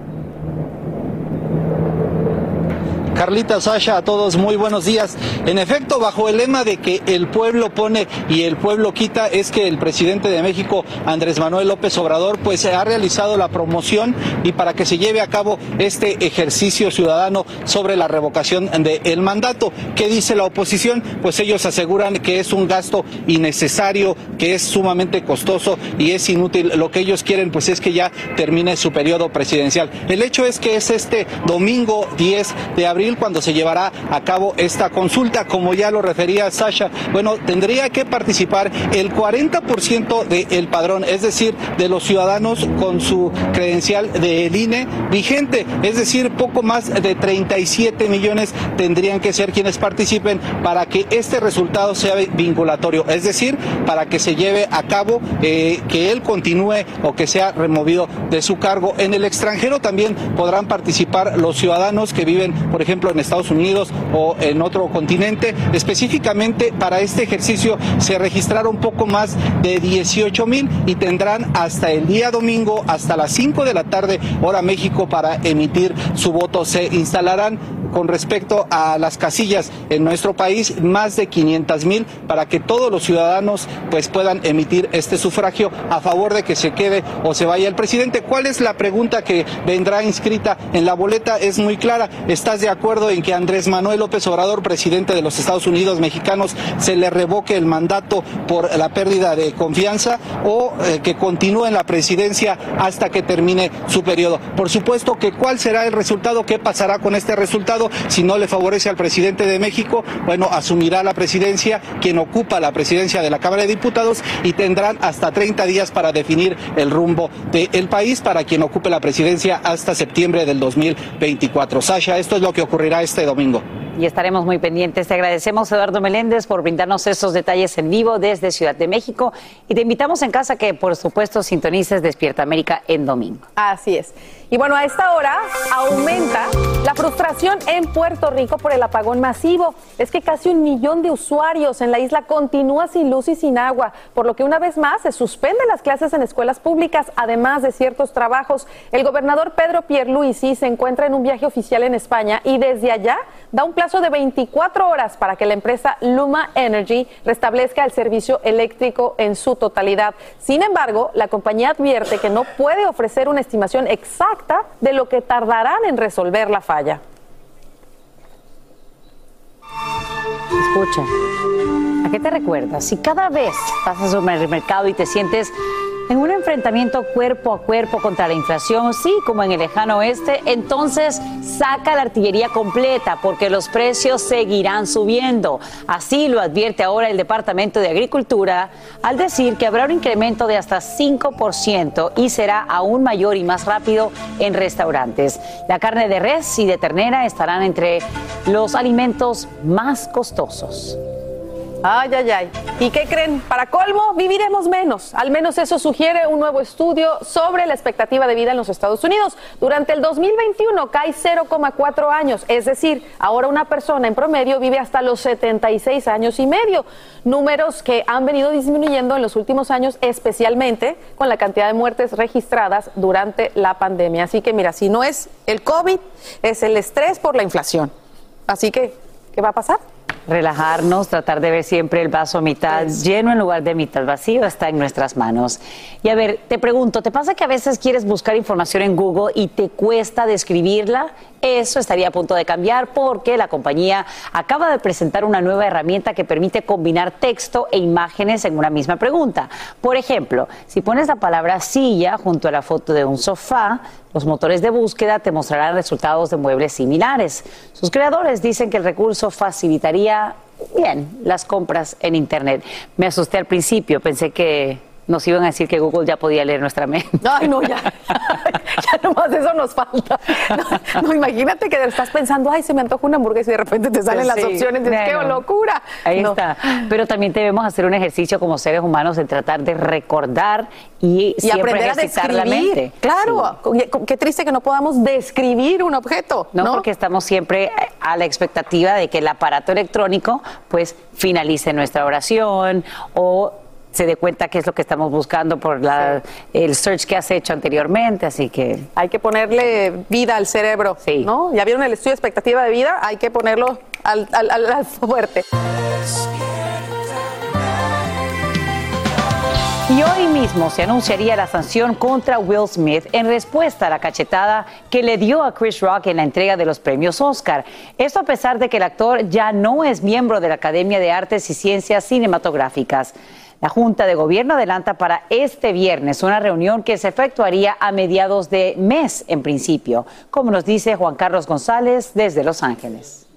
Carlita, Sasha, a todos muy buenos días. En efecto, bajo el lema de que el pueblo pone y el pueblo quita, es que el presidente de México, Andrés Manuel López Obrador, pues ha realizado la promoción y para que se lleve a cabo este ejercicio ciudadano sobre la revocación del mandato. ¿Qué dice la oposición? Pues ellos aseguran que es un gasto innecesario, que es sumamente costoso y es inútil. Lo que ellos quieren pues es que ya termine su periodo presidencial. El hecho es que es este domingo 10 de abril cuando se llevará a cabo esta consulta. Como ya lo refería Sasha, bueno, tendría que participar el 40% del padrón, es decir, de los ciudadanos con su credencial del INE vigente, es decir, poco más de 37 millones tendrían que ser quienes participen para que este resultado sea vinculatorio, es decir, para que se lleve a cabo eh, que él continúe o que sea removido de su cargo. En el extranjero también podrán participar los ciudadanos que viven, por ejemplo, en Estados Unidos o en otro continente. Específicamente para este ejercicio se registraron poco más de 18 mil y tendrán hasta el día domingo, hasta las 5 de la tarde, hora México, para emitir su voto. Se instalarán con respecto a las casillas en nuestro país más de 500 mil para que todos los ciudadanos pues puedan emitir este sufragio a favor de que se quede o se vaya el presidente. ¿Cuál es la pregunta que vendrá inscrita en la boleta? Es muy clara. ¿Estás de acuerdo? Acuerdo en que Andrés Manuel López Obrador, presidente de los Estados Unidos mexicanos, se le revoque el mandato por la pérdida de confianza o eh, que continúe en la presidencia hasta que termine su periodo. Por supuesto que cuál será el resultado, qué pasará con este resultado si no le favorece al presidente de México, bueno, asumirá la presidencia quien ocupa la presidencia de la Cámara de Diputados y tendrán hasta 30 días para definir el rumbo del país para quien ocupe la presidencia hasta septiembre del 2024. Sasha, esto es lo que ocurrirá este domingo y estaremos muy pendientes. Te agradecemos, Eduardo Meléndez, por brindarnos esos detalles en vivo desde Ciudad de México y te invitamos en casa que, por supuesto, sintonices Despierta América en domingo. Así es. Y bueno, a esta hora aumenta la frustración en Puerto Rico por el apagón masivo. Es que casi un millón de usuarios en la isla continúa sin luz y sin agua, por lo que una vez más se suspenden las clases en escuelas públicas, además de ciertos trabajos. El gobernador Pedro Pierluisi se encuentra en un viaje oficial en España y desde allá da un plazo de 24 horas para que la empresa Luma Energy restablezca el servicio eléctrico en su totalidad. Sin embargo, la compañía advierte que no puede ofrecer una estimación exacta de lo que tardarán en resolver la falla. Escucha, ¿a qué te recuerdas? Si cada vez pasas al mercado y te sientes en un enfrentamiento cuerpo a cuerpo contra la inflación, sí, como en el lejano oeste, entonces saca la artillería completa porque los precios seguirán subiendo. Así lo advierte ahora el Departamento de Agricultura al decir que habrá un incremento de hasta 5% y será aún mayor y más rápido en restaurantes. La carne de res y de ternera estarán entre los alimentos más costosos. Ay, ay, ay. ¿Y qué creen? Para colmo, viviremos menos. Al menos eso sugiere un nuevo estudio sobre la expectativa de vida en los Estados Unidos. Durante el 2021 cae 0,4 años, es decir, ahora una persona en promedio vive hasta los 76 años y medio. Números que han venido disminuyendo en los últimos años, especialmente con la cantidad de muertes registradas durante la pandemia. Así que mira, si no es el COVID, es el estrés por la inflación. Así que, ¿qué va a pasar? Relajarnos, tratar de ver siempre el vaso mitad lleno en lugar de mitad vacío, está en nuestras manos. Y a ver, te pregunto, ¿te pasa que a veces quieres buscar información en Google y te cuesta describirla? Eso estaría a punto de cambiar porque la compañía acaba de presentar una nueva herramienta que permite combinar texto e imágenes en una misma pregunta. Por ejemplo, si pones la palabra silla junto a la foto de un sofá, los motores de búsqueda te mostrarán resultados de muebles similares. Sus creadores dicen que el recurso facilitaría bien las compras en Internet. Me asusté al principio, pensé que nos iban a decir que Google ya podía leer nuestra mente. Ay, no, ya. (laughs) ya nomás eso nos falta. No, imagínate que estás pensando, ay, se me antoja una hamburguesa y de repente te salen las opciones. Dices, ¡qué locura! Ahí está. Pero también debemos hacer un ejercicio como seres humanos de tratar de recordar y, y aprender a describir. la mente. Claro. Qué triste que no podamos describir un objeto. No, porque estamos siempre a la expectativa de que el aparato electrónico, pues, finalice nuestra oración o se dé cuenta qué es lo que estamos buscando por la, el search que has hecho anteriormente, así que... Hay que ponerle vida al cerebro, sí. ¿no? ¿Ya vieron el estudio de expectativa de vida? Hay que ponerlo al, al, al fuerte. Y hoy mismo se anunciaría la sanción contra Will Smith en respuesta a la cachetada que le dio a Chris Rock en la entrega de los premios Oscar. Esto a pesar de que el actor ya no es miembro de la Academia de Artes y Ciencias Cinematográficas. La Junta de Gobierno adelanta para este viernes una reunión que se efectuaría a mediados de mes en principio, como nos dice Juan Carlos González desde Los Ángeles.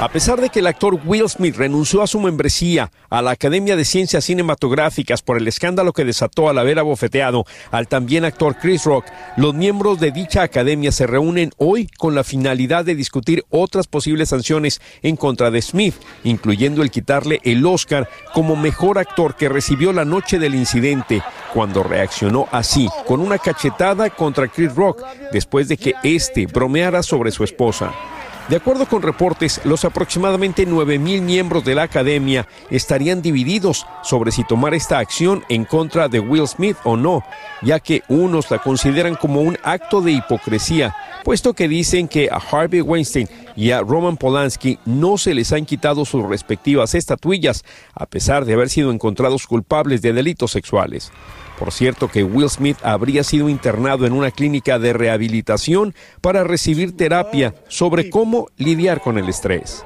A pesar de que el actor Will Smith renunció a su membresía a la Academia de Ciencias Cinematográficas por el escándalo que desató al haber abofeteado al también actor Chris Rock, los miembros de dicha academia se reúnen hoy con la finalidad de discutir otras posibles sanciones en contra de Smith, incluyendo el quitarle el Oscar como mejor actor que recibió la noche del incidente, cuando reaccionó así, con una cachetada contra Chris Rock, después de que éste bromeara sobre su esposa. De acuerdo con reportes, los aproximadamente 9.000 miembros de la academia estarían divididos sobre si tomar esta acción en contra de Will Smith o no, ya que unos la consideran como un acto de hipocresía, puesto que dicen que a Harvey Weinstein y a Roman Polanski no se les han quitado sus respectivas estatuillas, a pesar de haber sido encontrados culpables de delitos sexuales. Por cierto que Will Smith habría sido internado en una clínica de rehabilitación para recibir terapia sobre cómo lidiar con el estrés.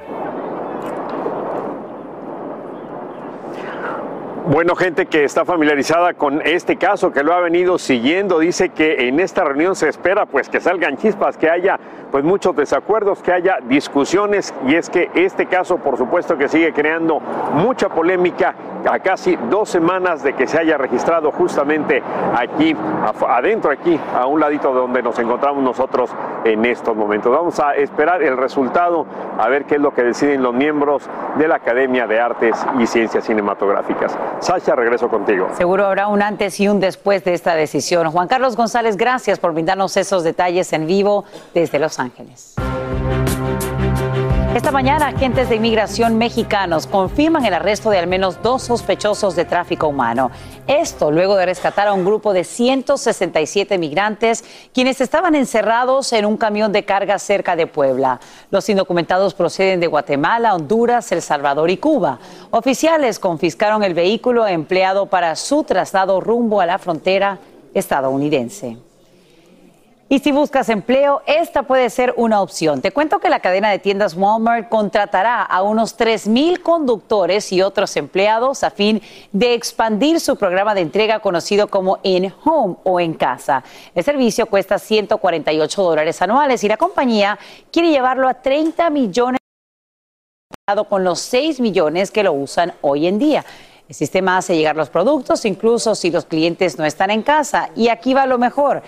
Bueno, gente que está familiarizada con este caso, que lo ha venido siguiendo, dice que en esta reunión se espera pues que salgan chispas, que haya pues muchos desacuerdos, que haya discusiones y es que este caso por supuesto que sigue creando mucha polémica a casi dos semanas de que se haya registrado justamente aquí, adentro aquí, a un ladito de donde nos encontramos nosotros en estos momentos. Vamos a esperar el resultado, a ver qué es lo que deciden los miembros de la Academia de Artes y Ciencias Cinematográficas. Sasha, regreso contigo. Seguro habrá un antes y un después de esta decisión. Juan Carlos González, gracias por brindarnos esos detalles en vivo desde Los Ángeles. Esta mañana, agentes de inmigración mexicanos confirman el arresto de al menos dos sospechosos de tráfico humano. Esto luego de rescatar a un grupo de 167 migrantes quienes estaban encerrados en un camión de carga cerca de Puebla. Los indocumentados proceden de Guatemala, Honduras, El Salvador y Cuba. Oficiales confiscaron el vehículo empleado para su traslado rumbo a la frontera estadounidense. Y si buscas empleo, esta puede ser una opción. Te cuento que la cadena de tiendas Walmart contratará a unos 3.000 conductores y otros empleados a fin de expandir su programa de entrega conocido como In Home o en casa. El servicio cuesta 148 dólares anuales y la compañía quiere llevarlo a 30 millones con los 6 millones que lo usan hoy en día. El sistema hace llegar los productos incluso si los clientes no están en casa. Y aquí va lo mejor.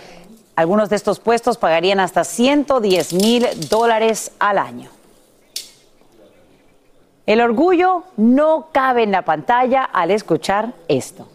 Algunos de estos puestos pagarían hasta 110 mil dólares al año. El orgullo no cabe en la pantalla al escuchar esto.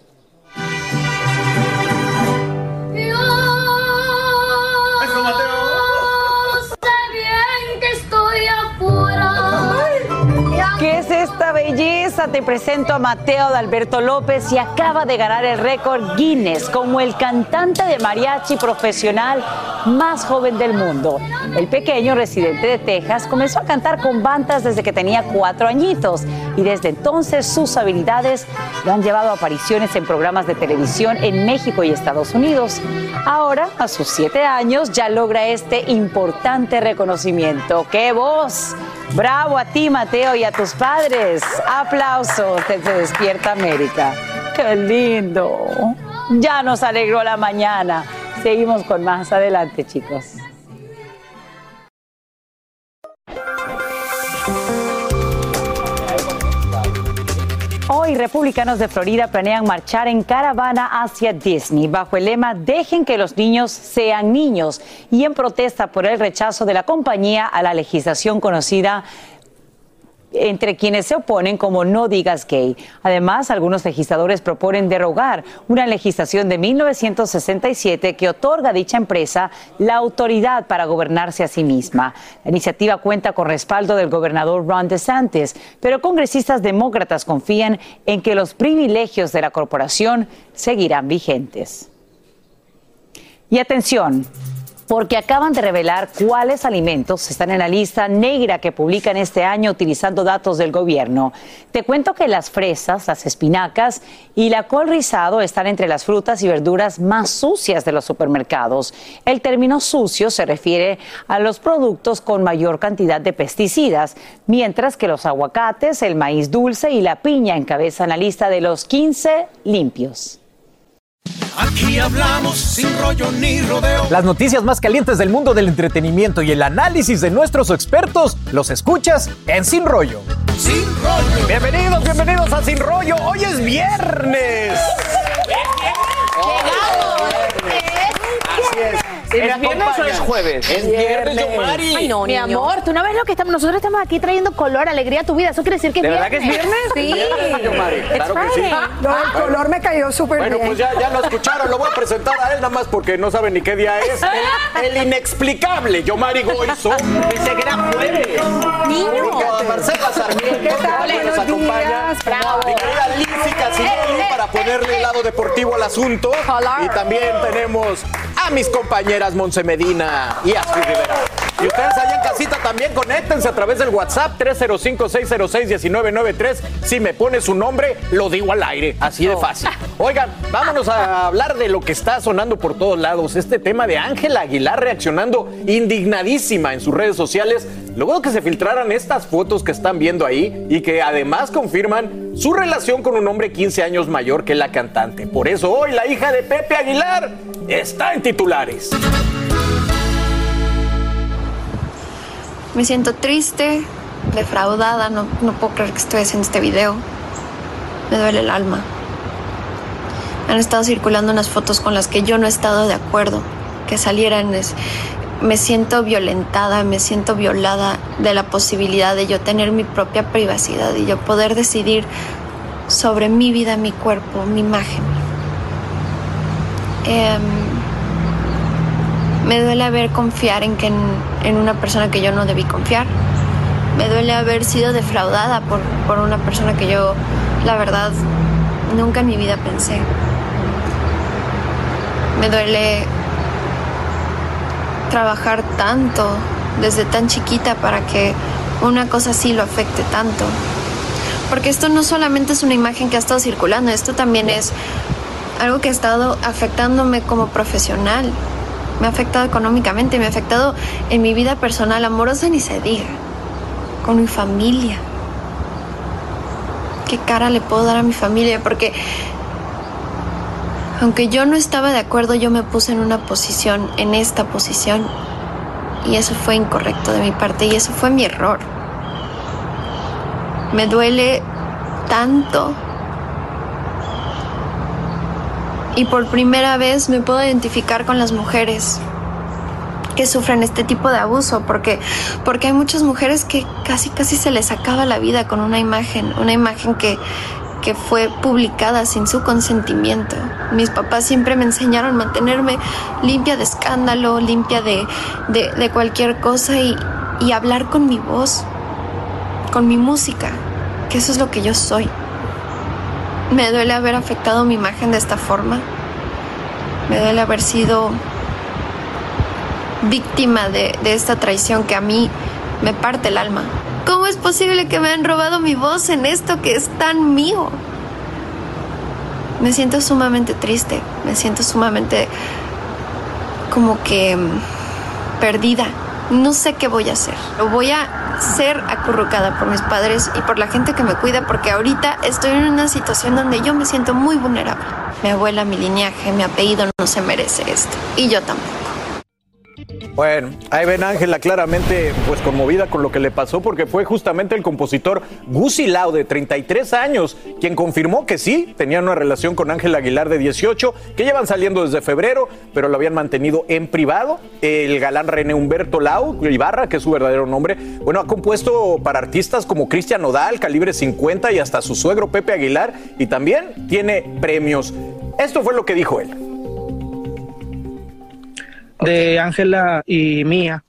Esta belleza? Te presento a Mateo de Alberto López y acaba de ganar el récord Guinness como el cantante de mariachi profesional más joven del mundo. El pequeño residente de Texas comenzó a cantar con bandas desde que tenía cuatro añitos y desde entonces sus habilidades lo han llevado a apariciones en programas de televisión en México y Estados Unidos. Ahora, a sus siete años, ya logra este importante reconocimiento. ¡Qué voz! Bravo a ti, Mateo, y a tus padres. Aplausos desde Despierta América. ¡Qué lindo! Ya nos alegró la mañana. Seguimos con más adelante, chicos. Hoy, republicanos de Florida planean marchar en caravana hacia Disney bajo el lema Dejen que los niños sean niños y en protesta por el rechazo de la compañía a la legislación conocida entre quienes se oponen como no digas gay. Además, algunos legisladores proponen derogar una legislación de 1967 que otorga a dicha empresa la autoridad para gobernarse a sí misma. La iniciativa cuenta con respaldo del gobernador Ron DeSantis, pero congresistas demócratas confían en que los privilegios de la corporación seguirán vigentes. Y atención, porque acaban de revelar cuáles alimentos están en la lista negra que publican este año utilizando datos del gobierno. Te cuento que las fresas, las espinacas y la col rizado están entre las frutas y verduras más sucias de los supermercados. El término sucio se refiere a los productos con mayor cantidad de pesticidas, mientras que los aguacates, el maíz dulce y la piña encabezan la lista de los 15 limpios. Aquí hablamos sin rollo ni rodeo. Las noticias más calientes del mundo del entretenimiento y el análisis de nuestros expertos los escuchas en Sin Rollo. Sin rollo. Bienvenidos, bienvenidos a Sin Rollo. Hoy es viernes. Así es. ¿Es viernes o es jueves? Es viernes, Yomari. Ay, no, Mi amor, tú no ves lo que estamos. Nosotros estamos aquí trayendo color, alegría a tu vida. Eso quiere decir que es ¿De viernes. verdad que es viernes? Sí. Yomari. Claro que sí. No, el color me cayó súper Bueno, bien. pues ya, ya lo escucharon, lo voy a presentar a él nada más porque no saben ni qué día es. El, el inexplicable Yomari Goizo. Pensé que era jueves. A Marcela Sarmiento, ¿Qué tal? que nos Buenos acompaña. días. Bravo. Mi querida Lindsay Casinelli para ponerle el lado deportivo al asunto. Y también tenemos a mis compañeras Monse Medina y Astrid Rivera. Y ustedes allá en casita también conéctense a través del WhatsApp 305-606-1993. Si me pone su nombre, lo digo al aire. Así de fácil. Oigan, vámonos a hablar de lo que está sonando por todos lados. Este tema de Ángela Aguilar reaccionando indignadísima en sus redes sociales. Luego que se filtraran estas fotos que están viendo ahí y que además confirman su relación con un hombre 15 años mayor que la cantante. Por eso hoy la hija de Pepe Aguilar está en titulares. Me siento triste, defraudada, no, no puedo creer que estoy haciendo este video. Me duele el alma. Han estado circulando unas fotos con las que yo no he estado de acuerdo, que salieran. es- me siento violentada, me siento violada de la posibilidad de yo tener mi propia privacidad y yo poder decidir sobre mi vida, mi cuerpo, mi imagen. Em, me duele haber confiar en, que en, en una persona que yo no debí confiar. Me duele haber sido defraudada por, por una persona que yo, la verdad, nunca en mi vida pensé. Me duele trabajar tanto desde tan chiquita para que una cosa así lo afecte tanto. Porque esto no solamente es una imagen que ha estado circulando, esto también es algo que ha estado afectándome como profesional. Me ha afectado económicamente, me ha afectado en mi vida personal, amorosa ni se diga, con mi familia. ¿Qué cara le puedo dar a mi familia? Porque aunque yo no estaba de acuerdo, yo me puse en una posición, en esta posición, y eso fue incorrecto de mi parte y eso fue mi error. Me duele tanto. Y por primera vez me puedo identificar con las mujeres que sufren este tipo de abuso, porque, porque hay muchas mujeres que casi casi se les acaba la vida con una imagen, una imagen que, que fue publicada sin su consentimiento. Mis papás siempre me enseñaron a mantenerme limpia de escándalo, limpia de, de, cualquier cosa y, y hablar con mi voz, con mi música, que eso es lo que yo soy. Me duele haber afectado mi imagen de esta forma. Me duele haber sido víctima de, de esta traición que a mí me parte el alma. ¿Cómo es posible que me han robado mi voz en esto que es tan mío? Me siento sumamente triste, me siento sumamente como que mm, perdida. No sé qué voy a hacer. Voy a ser acurrucada por mis padres y por la gente que me cuida porque ahorita estoy en una situación donde yo me siento muy vulnerable. Mi abuela, mi linaje, mi apellido no se merece esto. Y yo tampoco. Bueno, ahí ven Ángela claramente pues conmovida con lo que le pasó porque fue justamente el compositor Gusi Lau de 33 años quien confirmó que sí, tenían una relación con Ángela Aguilar de 18, que llevan saliendo desde febrero, pero lo habían mantenido en privado. El galán René Humberto Lau Ibarra, que es su verdadero nombre, bueno, ha compuesto para artistas como Cristian Nodal, Calibre 50 y hasta su suegro Pepe Aguilar y también tiene premios. Esto fue lo que dijo él. De Ángela y mía,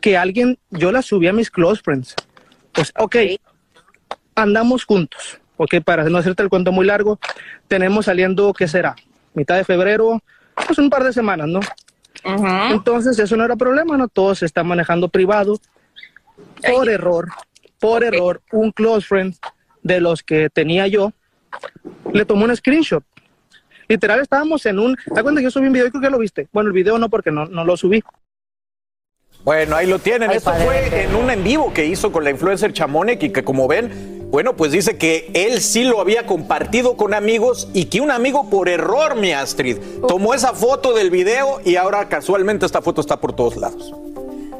que alguien, yo la subí a mis close friends. Pues, ok, andamos juntos, ok, para no hacerte el cuento muy largo, tenemos saliendo, ¿qué será? Mitad de febrero, pues un par de semanas, ¿no? Entonces, eso no era problema, ¿no? Todo se está manejando privado. Por error, por error, un close friend de los que tenía yo le tomó un screenshot Literal, estábamos en un. ¿Te cuenta que yo subí un video? Yo creo que lo viste. Bueno, el video no, porque no, no lo subí. Bueno, ahí lo tienen. Ay, Esto padre. fue en un en vivo que hizo con la influencer Chamonek y que como ven, bueno, pues dice que él sí lo había compartido con amigos y que un amigo por error, mi Astrid, tomó esa foto del video y ahora casualmente esta foto está por todos lados.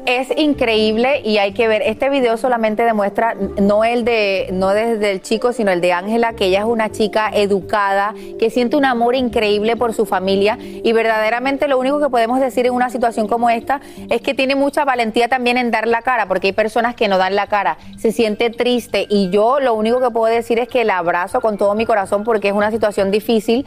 Es increíble y hay que ver, este video solamente demuestra no el de no desde el chico, sino el de Ángela, que ella es una chica educada, que siente un amor increíble por su familia y verdaderamente lo único que podemos decir en una situación como esta es que tiene mucha valentía también en dar la cara, porque hay personas que no dan la cara, se siente triste y yo lo único que puedo decir es que la abrazo con todo mi corazón porque es una situación difícil.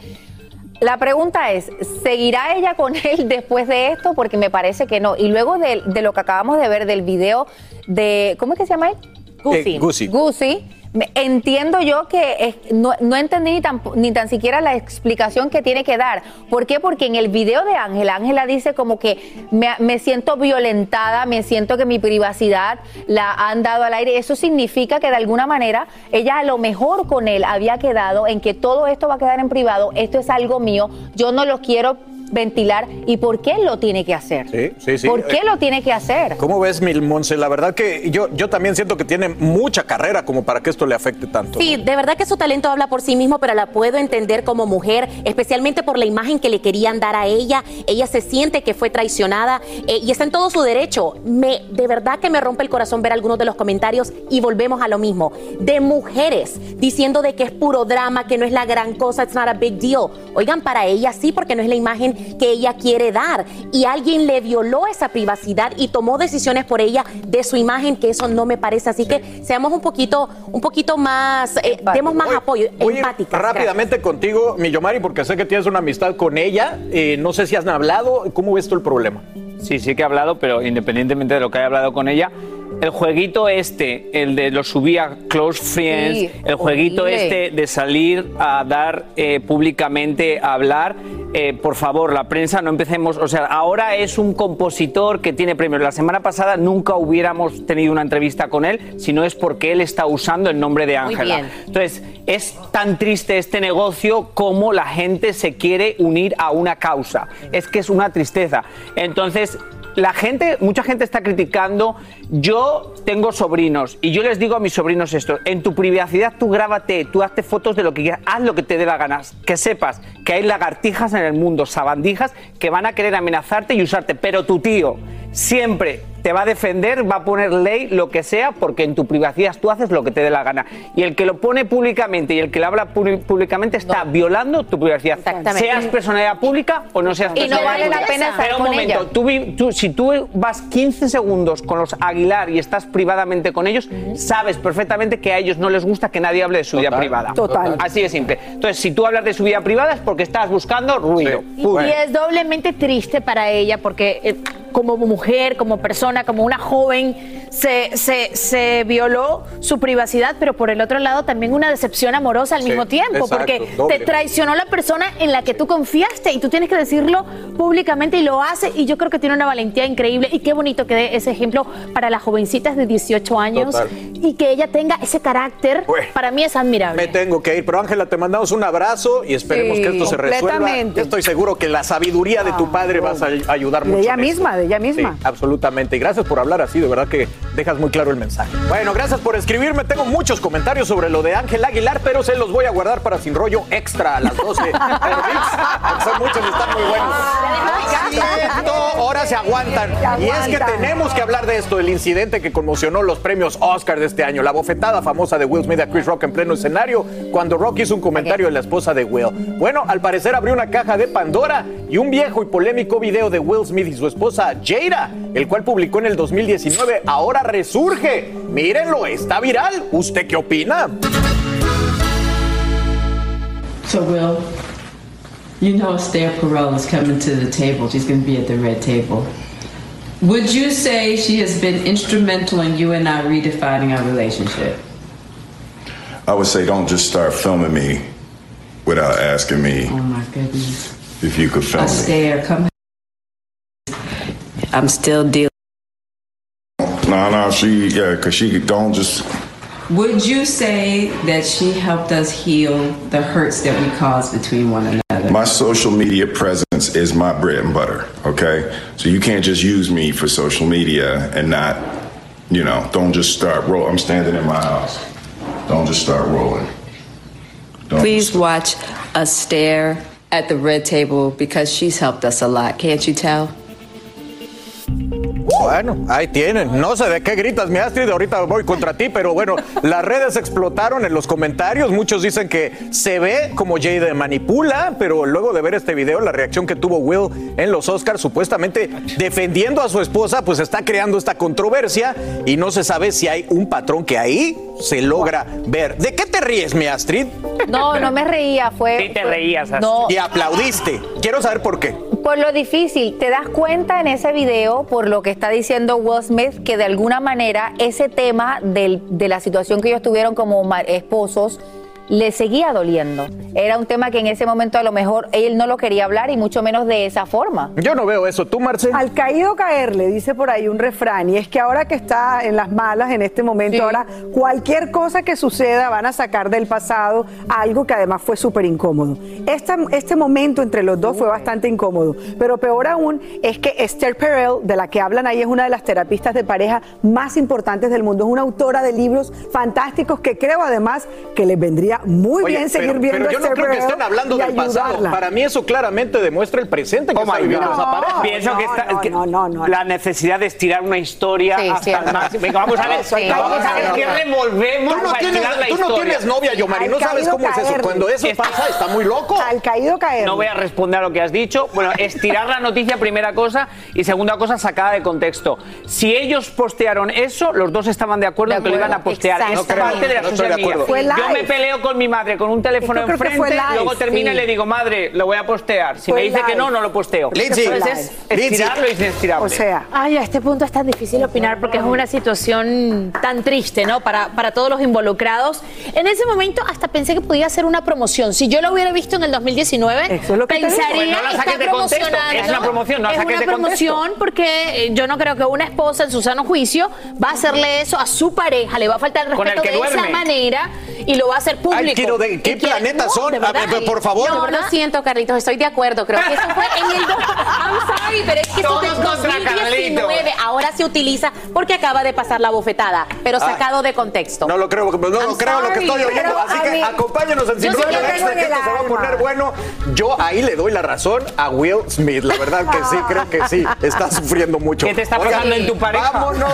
La pregunta es, ¿seguirá ella con (laughs) él después de esto? Porque me parece que no. Y luego de, de lo que acabamos de ver del video de, ¿cómo es que se llama él? Eh, Gucci. Gucci, me- entiendo yo que es- no, no entendí ni tan, ni tan siquiera la explicación que tiene que dar. ¿Por qué? Porque en el video de Ángela, Ángela dice como que me, me siento violentada, me siento que mi privacidad la han dado al aire. Eso significa que de alguna manera ella a lo mejor con él había quedado en que todo esto va a quedar en privado, esto es algo mío, yo no lo quiero ventilar. ¿Y por qué lo tiene que hacer? Sí, sí, sí. ¿Por qué Eh, lo tiene que hacer? ¿Cómo ves, Mil Monse? La verdad que yo, yo también siento que tiene mucha carrera como para que esto le afecte tanto. Sí, de verdad que su talento habla por sí mismo, pero la puedo entender como mujer, especialmente por la imagen que le querían dar a ella. Ella se siente que fue traicionada eh, y está en todo su derecho. Me, de verdad que me rompe el corazón ver algunos de los comentarios y volvemos a lo mismo. De mujeres diciendo de que es puro drama, que no es la gran cosa, it's not a big deal. Oigan, para ella sí, porque no es la imagen que ella quiere dar. Y alguien le violó esa privacidad y tomó decisiones por ella de su imagen, que eso no me parece. Así que seamos un poquito, un poquito más, eh, demos más apoyo, Voy a ir empáticas. rápidamente contigo, Millomari, porque sé que tienes una amistad con ella. Eh, no sé si has hablado. ¿Cómo ves tú el problema? Sí, sí que he hablado, pero independientemente de lo que haya hablado con ella, el jueguito este, el de lo subía Close Friends, Sí, el jueguito horrible. este de salir a dar eh, públicamente, a hablar, eh, por favor, la prensa no empecemos, o sea, ahora es un compositor que tiene premios. La semana pasada nunca hubiéramos tenido una entrevista con él, si no es porque él está usando el nombre de Ángela. Entonces, es tan triste este negocio como la gente se quiere unir a una causa. Es que es una tristeza. Entonces, la gente, mucha gente está criticando. Yo tengo sobrinos y yo les digo a mis sobrinos esto: en tu privacidad tú grábate, tú hazte fotos de lo que quieras, haz lo que te dé la gana. Que sepas que hay lagartijas en el mundo, sabandijas, que van a querer amenazarte y usarte, pero tu tío siempre te va a defender, va a poner ley, lo que sea, porque en tu privacidad tú haces lo que te dé la gana. Y el que lo pone públicamente y el que lo habla públicamente está violando tu privacidad. Exactamente. Seas personalidad pública o no seas Y no personalidad vale la pena estar Pero un con momento, ella. tú, vi- tú- si tú vas 15 segundos con los Aguilar y estás privadamente con ellos, sabes perfectamente que a ellos no les gusta que nadie hable de su vida privada. Total. Así de simple. Entonces, si tú hablas de su vida privada es porque estás buscando ruido. Y es doblemente triste para ella porque eh, como mujer, como persona, como una joven, se, se, se violó su privacidad, pero por el otro lado también una decepción amorosa al Sí, mismo tiempo, exacto, porque doble. te traicionó la persona en la que tú confiaste y tú tienes que decirlo públicamente y lo hace y yo creo que tiene una valentía increíble y qué bonito que dé ese ejemplo para las jovencitas de 18 años Total. y que ella tenga ese carácter, para mí es admirable. Me tengo que ir, pero Ángela, te mandamos un abrazo y esperemos Sí, que esto se resuelva. Yo estoy seguro que la sabiduría de tu padre vas a ayudar De mucho. ella misma, de ella misma. Sí, absolutamente. Y gracias por hablar así, de verdad que dejas muy claro el mensaje. Bueno, gracias por escribirme. Tengo muchos comentarios sobre lo de Ángel Aguilar, pero se los voy a guardar para sin rollo extra a las 12 por ViX. Son muchos, están muy buenos. Siento, ahora se aguantan. Y es que tenemos que hablar de esto, el incidente que conmocionó los premios Oscar de este año, la bofetada famosa de Will Smith a Chris Rock en pleno escenario cuando Rock hizo un comentario de la esposa de Will. Bueno, al parecer abrió una caja de Pandora y un viejo y polémico video de Will Smith y su esposa Jada, el cual publicó en el 2019, ahora resurge. Mírenlo, está viral. ¿Usted qué opina? So, Will, you know Esther Perel is coming to the table. She's going to be at the red table. Would you say she has been instrumental in you and I redefining our relationship? I would say don't just start filming me without asking me Oh my goodness. if you could film me. Esther, come. I'm still dealing. No, no, she, yeah, because she don't just, Would you say that she helped us heal the hurts that we caused between one another? my social media presence is my bread and butter, okay? So you can't just use me for social media and not, you know, don't just start roll. I'm standing in my house. Don't just start rolling. Please watch us stare at the red table because she's helped us a lot. Can't you tell? Bueno, ahí tienen. No sé de qué gritas, mi Astrid. Ahorita voy contra ti, pero bueno, las redes explotaron en los comentarios. Muchos dicen que se ve como Jade manipula, pero luego de ver este video, la reacción que tuvo Will en los Oscars, supuestamente defendiendo a su esposa, pues está creando esta controversia y no se sabe si hay un patrón que ahí se logra ver. ¿De qué te ríes, mi Astrid? No, no me reía, fue... Sí te reías, Astrid. No, Y aplaudiste. Quiero saber por qué. Por lo difícil, te das cuenta en ese video, por lo que está diciendo Will Smith, que de alguna manera ese tema del- de la situación que ellos tuvieron como esposos le seguía doliendo. Era un tema que en ese momento a lo mejor él no lo quería hablar y mucho menos de esa forma. Yo no veo eso. ¿Tú, Marcel? Al caído caerle, dice por ahí un refrán, y es que ahora que está en las malas en este momento, ahora cualquier cosa que suceda van a sacar del pasado algo que además fue súper incómodo. Este momento entre los dos fue bastante incómodo, pero peor aún es que Esther Perel, de la que hablan ahí, es una de las terapistas de pareja más importantes del mundo, es una autora de libros fantásticos que creo además que les vendría muy Oye, bien seguir pero, viendo pero yo a no creo que estén hablando del pasado. Para mí eso claramente demuestra el presente que está viviendo esa pareja. Pienso que, está, que la necesidad de estirar una historia Sí, hasta cierto. el máximo. Venga, vamos a ver, (laughs) Sí. vamos a ver No, qué no, no. revolvemos Tú no para tienes- la tú no tienes novia, Yomari, no sabes cómo es eso. Cuando eso pasa, está muy loco. Al caído caer. No voy a responder a lo que has dicho. Bueno, estirar la noticia, primera cosa, y segunda cosa, sacada de contexto. Si ellos postearon eso, los dos estaban de acuerdo en que lo iban a postear. Es parte de la No. Fue Yo me peleo con mi madre con un teléfono que enfrente, live, luego termina sí. y le digo, madre, lo voy a postear. Si Fue me dice que live. no, no lo posteo. Entonces es estirarlo y inestirable. O sea, Ay, a este punto es tan difícil opinar porque es una situación tan triste, ¿no? Para, para todos los involucrados. En ese momento hasta pensé que podía ser una promoción. Si yo lo hubiera visto en el 2019, Eso es lo que pensaría Pues no la saques de contexto. promocionando. Es una promoción, no la Es saques una de contexto. promoción porque eh, yo no creo que una esposa en su sano juicio va a hacerle eso a su pareja, le va a faltar el Con el respeto que de esa duerme. manera y lo va a hacer público. Ay, quiero de- ¿qué planetas No, son? de A ver, verdad. por favor. No, lo siento, Carlitos, estoy de acuerdo. Creo que eso fue en el. do- (laughs) I'm sorry, pero es que eso es contra 2019. Carlitos. Ahora se utiliza porque acaba de pasar la bofetada, pero Ah. sacado de contexto. No lo creo, no lo I'm creo lo que sorry, estoy oyendo. pero Así que mí- acompáñanos en Sin lo Extra, en que se va a poner bueno. Yo ahí le doy la razón a Will Smith. La verdad que sí, creo que sí. Está sufriendo mucho. ¿Qué te está Oigan, pasando en tu pareja? Vámonos.